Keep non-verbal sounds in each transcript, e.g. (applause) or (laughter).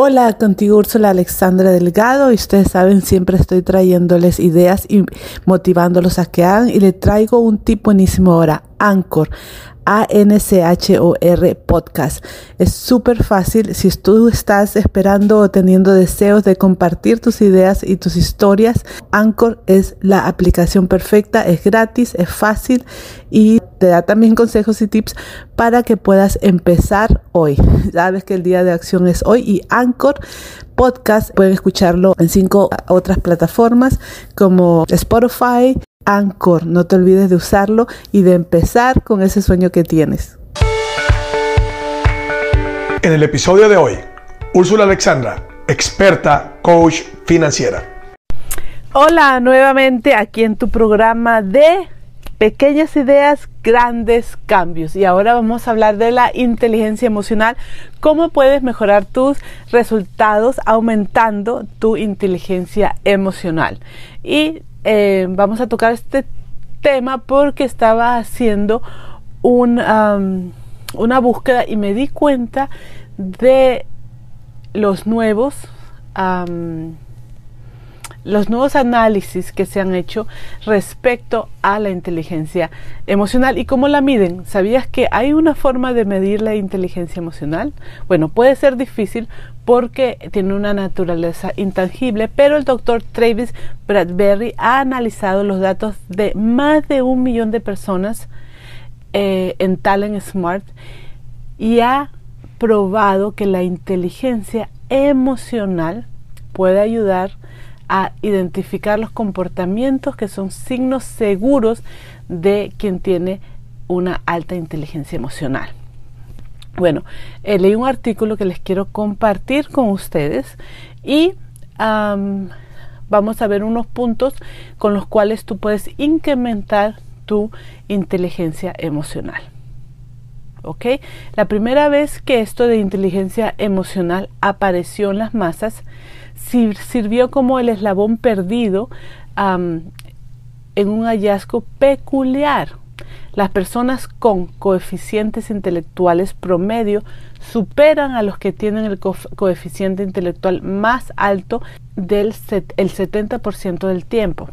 Hola, contigo Úrsula Alexandra Delgado y ustedes saben, siempre estoy trayéndoles ideas y motivándolos a que hagan y le traigo un tip buenísimo ahora, Anchor. A-N-C-H-O-R podcast. Es súper fácil si tú estás esperando o teniendo deseos de compartir tus ideas y tus historias. Anchor es la aplicación perfecta, es gratis, es fácil y te da también consejos y tips para que puedas empezar hoy. Sabes que el día de acción es hoy y Anchor podcast pueden escucharlo en cinco otras plataformas como Spotify, Anchor. No te olvides de usarlo y de empezar con ese sueño que tienes. En el episodio de hoy, Úrsula Alexandra, experta coach financiera. Hola nuevamente aquí en tu programa de pequeñas ideas, grandes cambios. Y ahora vamos a hablar de la inteligencia emocional, cómo puedes mejorar tus resultados aumentando tu inteligencia emocional. Y eh, vamos a tocar este tema porque estaba haciendo una búsqueda y me di cuenta de los nuevos los nuevos análisis que se han hecho respecto a la inteligencia emocional y cómo la miden. ¿Sabías que hay una forma de medir la inteligencia emocional? Bueno, puede ser difícil porque tiene una naturaleza intangible, pero el doctor Travis Bradbury ha analizado los datos de más de un millón de personas eh, en Talent Smart y ha probado que la inteligencia emocional puede ayudar identificar los comportamientos que son signos seguros de quien tiene una alta inteligencia emocional. Bueno, eh, leí un artículo que les quiero compartir con ustedes y vamos a ver unos puntos con los cuales tú puedes incrementar tu inteligencia emocional. ¿Ok? La primera vez que esto de inteligencia emocional apareció en las masas sirvió como el eslabón perdido en un hallazgo peculiar. Las personas con coeficientes intelectuales promedio superan a los que tienen el coeficiente intelectual más alto del el 70% del tiempo.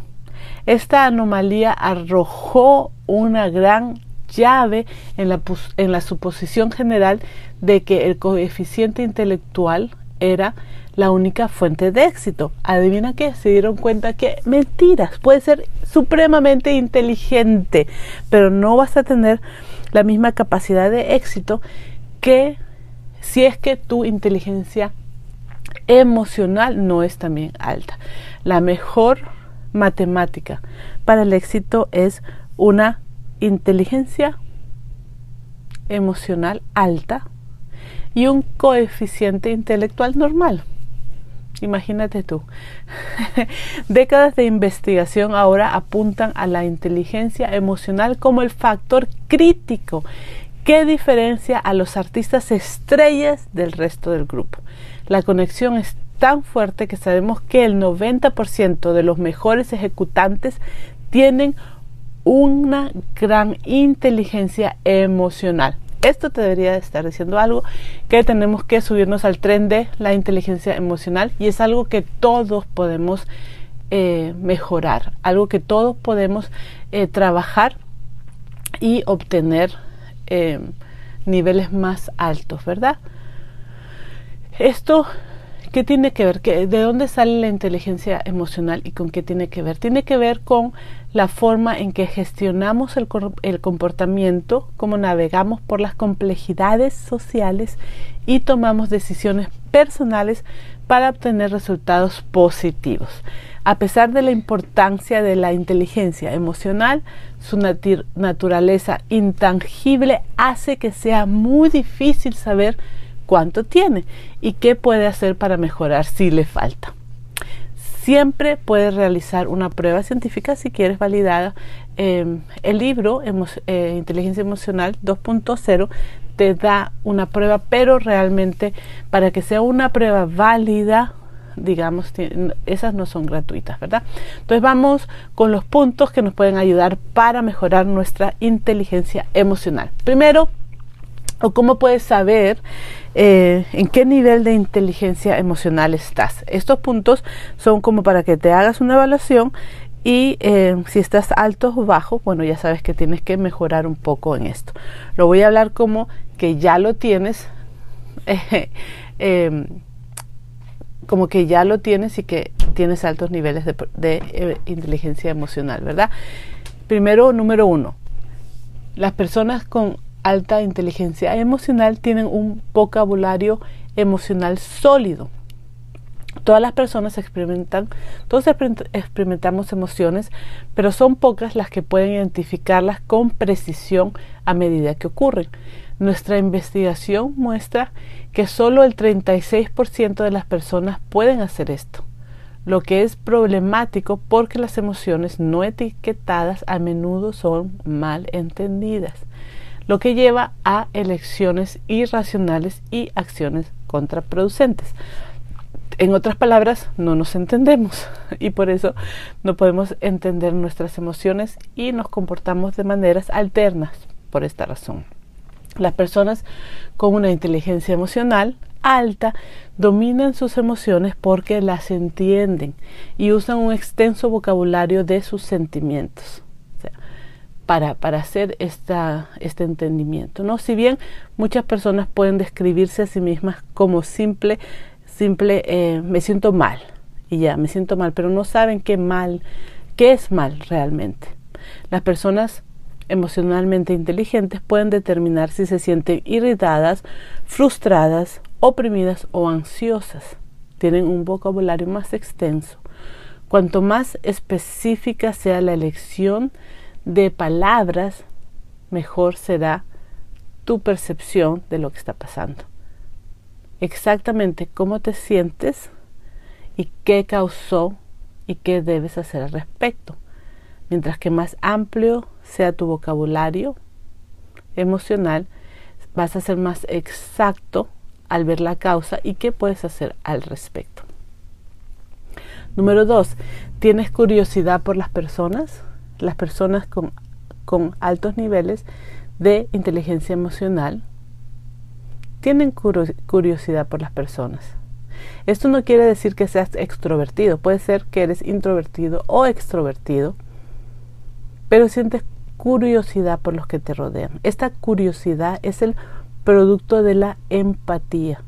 Esta anomalía arrojó una gran llave en la, en la suposición general de que el coeficiente intelectual era la única fuente de éxito. Adivina qué, se dieron cuenta que mentiras, puede ser supremamente inteligente, pero no vas a tener la misma capacidad de éxito que si es que tu inteligencia emocional no es también alta. La mejor matemática para el éxito es una inteligencia emocional alta y un coeficiente intelectual normal. Imagínate tú. (laughs) Décadas de investigación ahora apuntan a la inteligencia emocional como el factor crítico que diferencia a los artistas estrellas del resto del grupo. La conexión es tan fuerte que sabemos que el 90% de los mejores ejecutantes tienen una gran inteligencia emocional. Esto te debería estar diciendo algo que tenemos que subirnos al tren de la inteligencia emocional y es algo que todos podemos eh, mejorar, algo que todos podemos eh, trabajar y obtener eh, niveles más altos, ¿verdad? Esto ¿Qué tiene que ver? ¿De dónde sale la inteligencia emocional y con qué tiene que ver? Tiene que ver con la forma en que gestionamos el, comportamiento, cómo navegamos por las complejidades sociales y tomamos decisiones personales para obtener resultados positivos. A pesar de la importancia de la inteligencia emocional, su naturaleza intangible hace que sea muy difícil saber cuánto tiene y qué puede hacer para mejorar si le falta. Siempre puedes realizar una prueba científica si quieres validada. Em, el libro eh, Inteligencia Emocional 2.0 te da una prueba, pero realmente para que sea una prueba válida, digamos, esas no son gratuitas, ¿verdad? Entonces vamos con los puntos que nos pueden ayudar para mejorar nuestra inteligencia emocional. Primero, o cómo puedes saber eh, en qué nivel de inteligencia emocional estás. Estos puntos son como para que te hagas una evaluación y eh, si estás alto o bajo, bueno, ya sabes que tienes que mejorar un poco en esto. Lo voy a hablar como que ya lo tienes, (laughs) em, como que ya lo tienes y que tienes altos niveles de, de eh, inteligencia emocional, ¿verdad? Primero, número uno, las personas con alta inteligencia emocional tienen un vocabulario emocional sólido. Todas las personas experimentan, todos experimentamos emociones, pero son pocas las que pueden identificarlas con precisión a medida que ocurren. Nuestra investigación muestra que solo el 36% de las personas pueden hacer esto, lo que es problemático porque las emociones no etiquetadas a menudo son mal entendidas lo que lleva a elecciones irracionales y acciones contraproducentes. En otras palabras, no nos entendemos (laughs) y por eso no podemos entender nuestras emociones y nos comportamos de maneras alternas por esta razón. Las personas con una inteligencia emocional alta dominan sus emociones porque las entienden y usan un extenso vocabulario de sus sentimientos para, para hacer esta, este entendimiento. ¿no? Si bien muchas personas pueden describirse a sí mismas como simple, simple, eh, me siento mal, y ya, me siento mal, pero no saben qué mal, qué es mal realmente. Las personas emocionalmente inteligentes pueden determinar si se sienten irritadas, frustradas, oprimidas o ansiosas. Tienen un vocabulario más extenso. Cuanto más específica sea la elección de palabras, mejor será tu percepción de lo que está pasando. Exactamente cómo te sientes y qué causó y qué debes hacer al respecto. Mientras que más amplio sea tu vocabulario emocional, vas a ser más exacto al ver la causa y qué puedes hacer al respecto. Número dos, ¿tienes curiosidad por las personas? Las personas con, altos niveles de inteligencia emocional tienen curiosidad por las personas. Esto no quiere decir que seas extrovertido, puede ser que eres introvertido o extrovertido, pero sientes curiosidad por los que te rodean. Esta curiosidad es el producto de la empatía.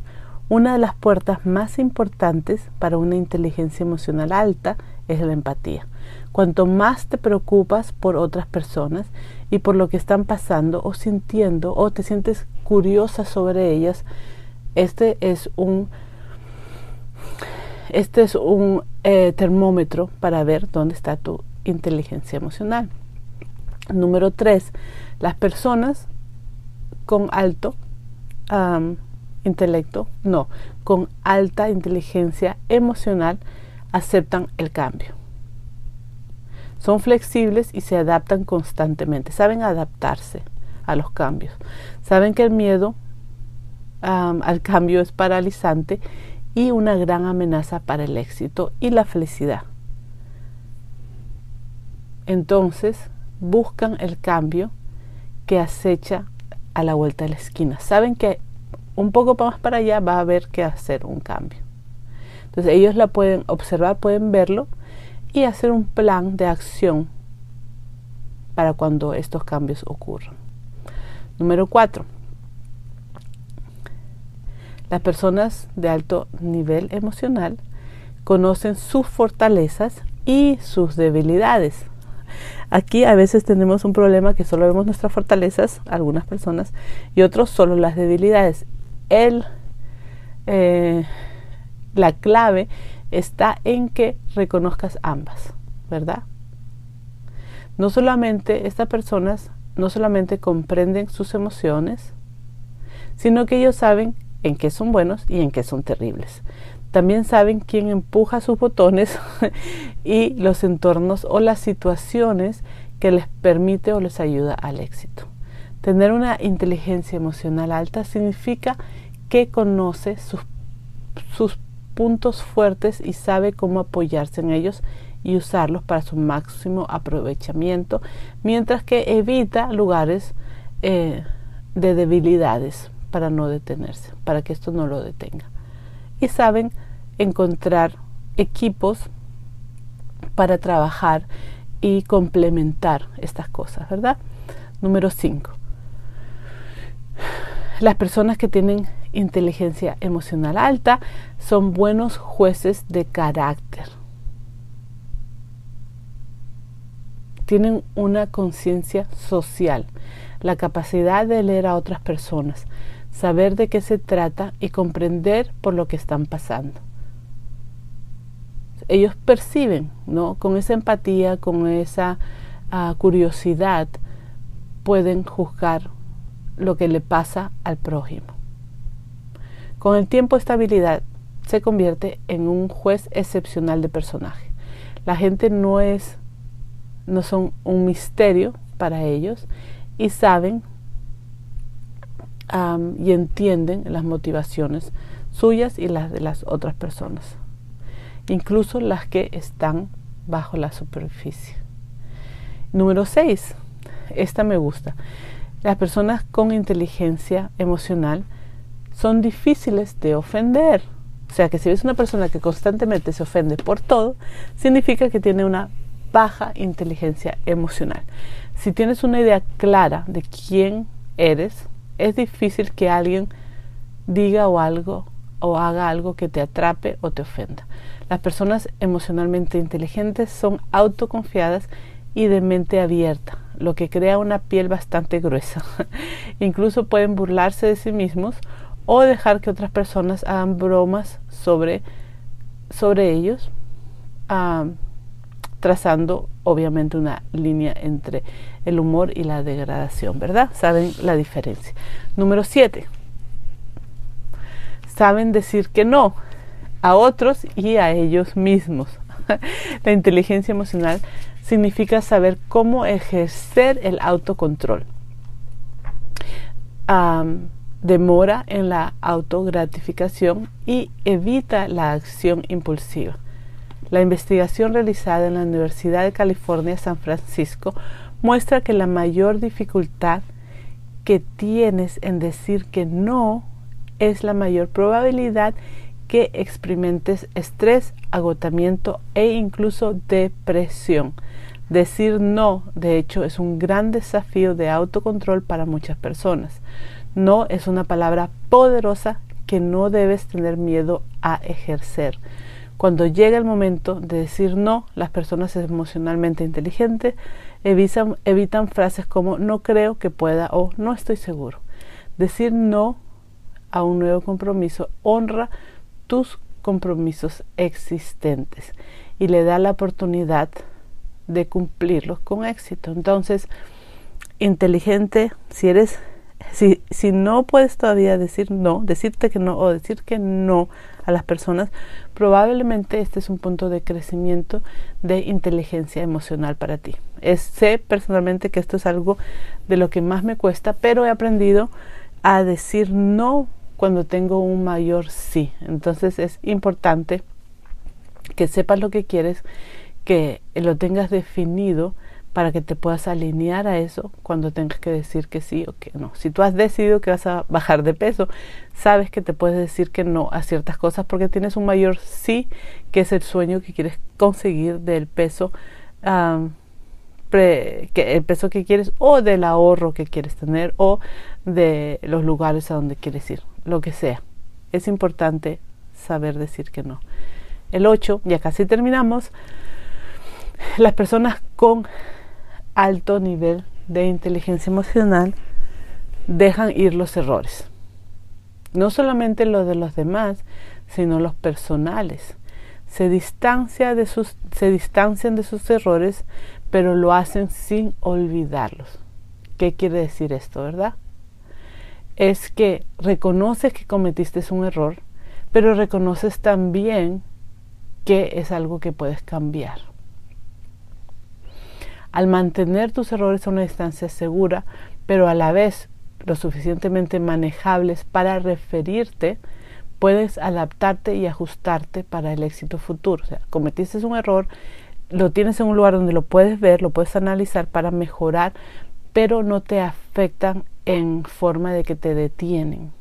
Una de las puertas más importantes para una inteligencia emocional alta es la empatía. Cuanto más te preocupas por otras personas y por lo que están pasando o sintiendo o te sientes curiosa sobre ellas, este es un este es un eh, termómetro para ver dónde está tu inteligencia emocional. Número tres, las personas con alto intelecto, no, con alta inteligencia emocional aceptan el cambio. Son flexibles y se adaptan constantemente. Saben adaptarse a los cambios. Saben que el miedo al cambio es paralizante y una gran amenaza para el éxito y la felicidad. Entonces buscan el cambio que acecha a la vuelta de la esquina. Saben que un poco más para allá va a haber que hacer un cambio. Entonces ellos la pueden observar, pueden verlo hacer un plan de acción para cuando estos cambios ocurran. Número cuatro. Las personas de alto nivel emocional conocen sus fortalezas y sus debilidades. Aquí a veces tenemos un problema que solo vemos nuestras fortalezas, algunas personas, y otros solo las debilidades. El, eh, la clave está en que reconozcas ambas, ¿verdad? No solamente estas personas no solamente comprenden sus emociones, sino que ellos saben en qué son buenos y en qué son terribles. También saben quién empuja sus botones (laughs) y los entornos o las situaciones que les permite o les ayuda al éxito. Tener una inteligencia emocional alta significa que conoce sus, sus puntos fuertes y sabe cómo apoyarse en ellos y usarlos para su máximo aprovechamiento, mientras que evita lugares eh, de debilidades para no detenerse, para que esto no lo detenga. Y saben encontrar equipos para trabajar y complementar estas cosas, ¿verdad? Número 5. Las personas que tienen inteligencia emocional alta son buenos jueces de carácter. Tienen una conciencia social, la capacidad de leer a otras personas, saber de qué se trata y comprender por lo que están pasando. Ellos perciben, ¿no? Con esa empatía, con esa uh, curiosidad, pueden juzgar lo que le pasa al prójimo. Con el tiempo esta habilidad se convierte en un juez excepcional de personaje. La gente no es no son un misterio para ellos y saben y entienden las motivaciones suyas y las de las otras personas, incluso las que están bajo la superficie. Número 6. Esta me gusta. Las personas con inteligencia emocional son difíciles de ofender. O sea que si ves una persona que constantemente se ofende por todo, significa que tiene una baja inteligencia emocional. Si tienes una idea clara de quién eres, es difícil que alguien diga o algo o haga algo que te atrape o te ofenda. Las personas emocionalmente inteligentes son autoconfiadas y de mente abierta, lo que crea una piel bastante gruesa. (laughs) Incluso pueden burlarse de sí mismos o dejar que otras personas hagan bromas sobre, sobre ellos, ah, trazando obviamente una línea entre el humor y la degradación, ¿verdad? Saben la diferencia. Número 7. Saben decir que no a otros y a ellos mismos. (laughs) la inteligencia emocional significa saber cómo ejercer el autocontrol demora en la autogratificación y evita la acción impulsiva. La investigación realizada en la Universidad de California San Francisco muestra que la mayor dificultad que tienes en decir que no es la mayor probabilidad que experimentes estrés, agotamiento e incluso depresión. Decir no, de hecho, es un gran desafío de autocontrol para muchas personas. No es una palabra poderosa que no debes tener miedo a ejercer. Cuando llega el momento de decir no, las personas emocionalmente inteligentes evitan, evitan frases como no creo que pueda o no estoy seguro. Decir no a un nuevo compromiso honra tus compromisos existentes y le da la oportunidad de cumplirlos con éxito. Entonces, inteligente, si eres si, no puedes todavía decir no, decirte que no o decir que no a las personas, probablemente este es un punto de crecimiento de inteligencia emocional para ti. sé personalmente que esto es algo de lo que más me cuesta, pero he aprendido a decir no cuando tengo un mayor sí. Entonces es importante que sepas lo que quieres, que lo tengas definido para que te puedas alinear a eso cuando tengas que decir que sí o que no. Si tú has decidido que vas a bajar de peso, sabes que te puedes decir que no a ciertas cosas porque tienes un mayor sí, que es el sueño que quieres conseguir del peso, que, el peso que quieres o del ahorro que quieres tener o de los lugares a donde quieres ir, lo que sea. Es importante saber decir que no. El 8, ya casi terminamos. Las personas con alto nivel de inteligencia emocional dejan ir los errores. No solamente los de los demás, sino los personales. Se, distancia de sus, se distancian de sus errores, pero lo hacen sin olvidarlos. ¿Qué quiere decir esto, verdad? Es que reconoces que cometiste un error, pero reconoces también que es algo que puedes cambiar. Al mantener tus errores a una distancia segura, pero a la vez lo suficientemente manejables para referirte, puedes adaptarte y ajustarte para el éxito futuro. O sea, cometiste un error, lo tienes en un lugar donde lo puedes ver, lo puedes analizar para mejorar, pero no te afectan en forma de que te detienen,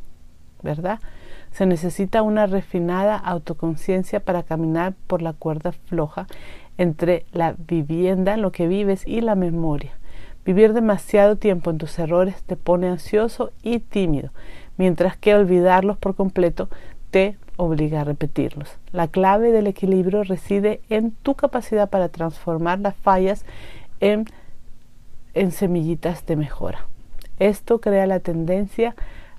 ¿verdad? Se necesita una refinada autoconciencia para caminar por la cuerda floja entre la vivienda, lo que vives, y la memoria. Vivir demasiado tiempo en tus errores te pone ansioso y tímido, mientras que olvidarlos por completo te obliga a repetirlos. La clave del equilibrio reside en tu capacidad para transformar las fallas en, en semillitas de mejora. Esto crea la tendencia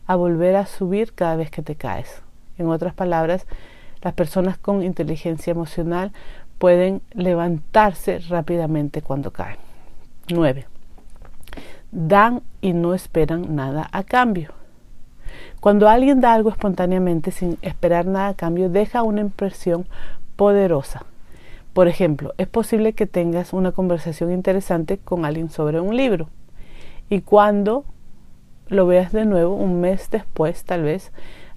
a volver a subir cada vez que te caes. En otras palabras, las personas con inteligencia emocional pueden levantarse rápidamente cuando caen. 9. Dan y no esperan nada a cambio. Cuando alguien da algo espontáneamente sin esperar nada a cambio, deja una impresión poderosa. Por ejemplo, es posible que tengas una conversación interesante con alguien sobre un libro y cuando lo veas de nuevo un mes después, tal vez,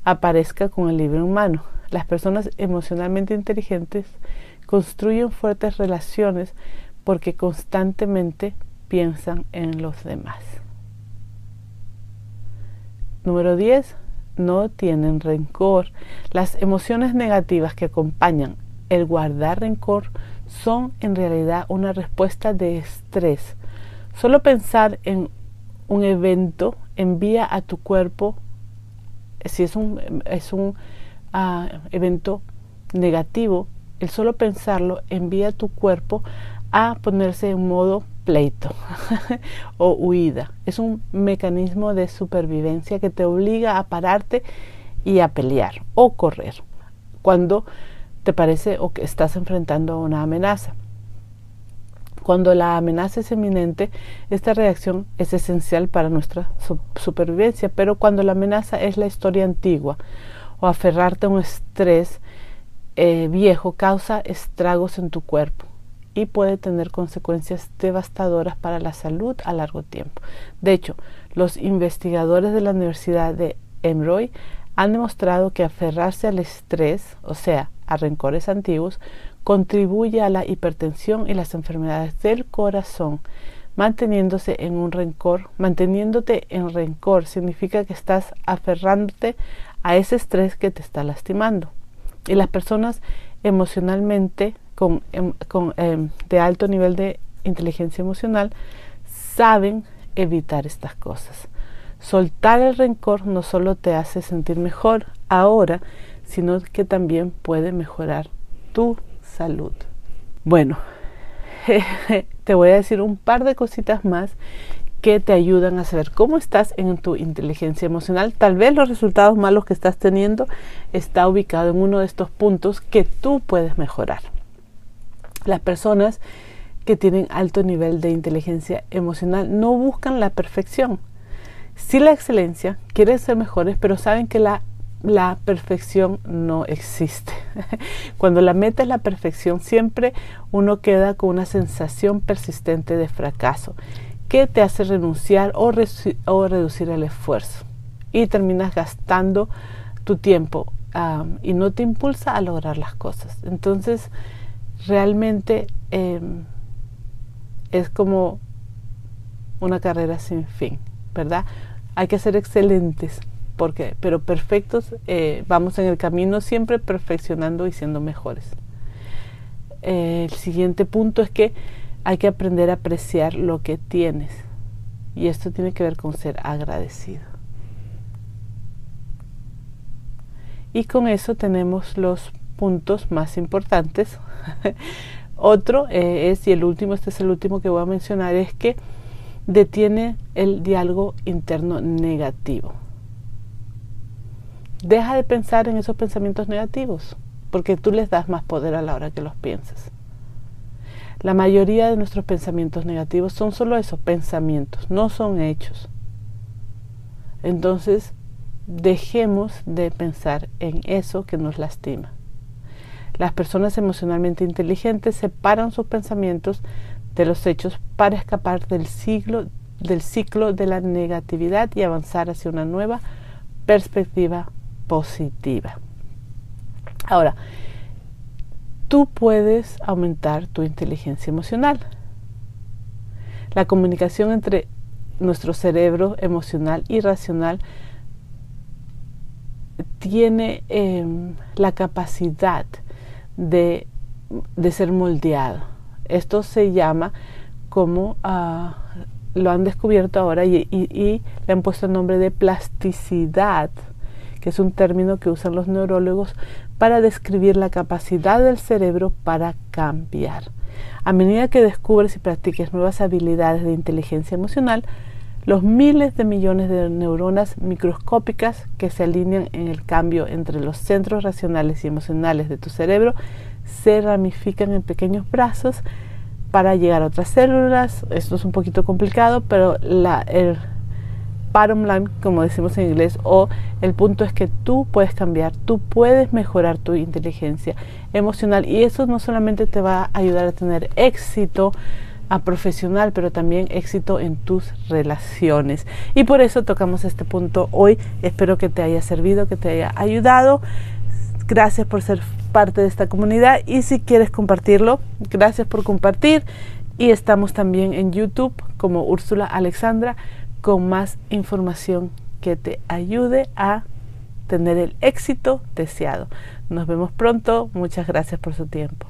aparezca con el libro en mano. Las personas emocionalmente inteligentes construyen fuertes relaciones porque constantemente piensan en los demás. Número 10. No tienen rencor. Las emociones negativas que acompañan el guardar rencor son en realidad una respuesta de estrés. Solo pensar en un evento envía a tu cuerpo, si es un, es un uh, evento negativo, el solo pensarlo envía a tu cuerpo a ponerse en modo pleito (laughs) o huida. Es un mecanismo de supervivencia que te obliga a pararte y a pelear o correr cuando te parece o que estás enfrentando una amenaza. Cuando la amenaza es eminente, esta reacción es esencial para nuestra supervivencia, pero cuando la amenaza es la historia antigua o aferrarte a un estrés eh, viejo causa estragos en tu cuerpo y puede tener consecuencias devastadoras para la salud a largo tiempo. De hecho, los investigadores de la Universidad de Emory han demostrado que aferrarse al estrés, o sea, a rencores antiguos, contribuye a la hipertensión y las enfermedades del corazón. Manteniéndose en un rencor, manteniéndote en rencor significa que estás aferrándote a ese estrés que te está lastimando. Y las personas emocionalmente con, em, em, de alto nivel de inteligencia emocional saben evitar estas cosas. Soltar el rencor no solo te hace sentir mejor ahora, sino que también puede mejorar tu salud. Bueno, (laughs) te voy a decir un par de cositas más que te ayudan a saber cómo estás en tu inteligencia emocional. Tal vez los resultados malos que estás teniendo está ubicado en uno de estos puntos que tú puedes mejorar. Las personas que tienen alto nivel de inteligencia emocional no buscan la perfección. Sí la excelencia, quieren ser mejores, pero saben que la, la perfección no existe. (laughs) Cuando la meta es la perfección, siempre uno queda con una sensación persistente de fracaso que te hace renunciar o, reducir el esfuerzo y terminas gastando tu tiempo y no te impulsa a lograr las cosas. Entonces, realmente em, es como una carrera sin fin, ¿verdad? Hay que ser excelentes, porque, pero perfectos, eh, vamos en el camino siempre perfeccionando y siendo mejores. el siguiente punto es que hay que aprender a apreciar lo que tienes. Y esto tiene que ver con ser agradecido. Y con eso tenemos los puntos más importantes. (laughs) Otro eh, es, y el último, este es el último que voy a mencionar, es que detiene el diálogo interno negativo. Deja de pensar en esos pensamientos negativos, porque tú les das más poder a la hora que los piensas. La mayoría de nuestros pensamientos negativos son solo eso, pensamientos, no son hechos. Entonces, dejemos de pensar en eso que nos lastima. Las personas emocionalmente inteligentes separan sus pensamientos de los hechos para escapar del, del ciclo de la negatividad y avanzar hacia una nueva perspectiva positiva. Ahora, tú puedes aumentar tu inteligencia emocional. La comunicación entre nuestro cerebro emocional y racional tiene em, la capacidad de, ser moldeado. Esto se llama como ah, lo han descubierto ahora y, le han puesto el nombre de plasticidad, que es un término que usan los neurólogos para describir la capacidad del cerebro para cambiar. A medida que descubres y practiques nuevas habilidades de inteligencia emocional, los miles de millones de neuronas microscópicas que se alinean en el cambio entre los centros racionales y emocionales de tu cerebro se ramifican en pequeños brazos para llegar a otras células. Esto es un poquito complicado, pero la, el bottom line, como decimos en inglés, o el punto es que tú puedes cambiar, tú puedes mejorar tu inteligencia emocional y eso no solamente te va a ayudar a tener éxito, a profesional, pero también éxito en tus relaciones. Y por eso tocamos este punto hoy. Espero que te haya servido, que te haya ayudado. Gracias por ser parte de esta comunidad y si quieres compartirlo, gracias por compartir. Y estamos también en YouTube como Úrsula Alexandra con más información que te ayude a tener el éxito deseado. Nos vemos pronto. Muchas gracias por su tiempo.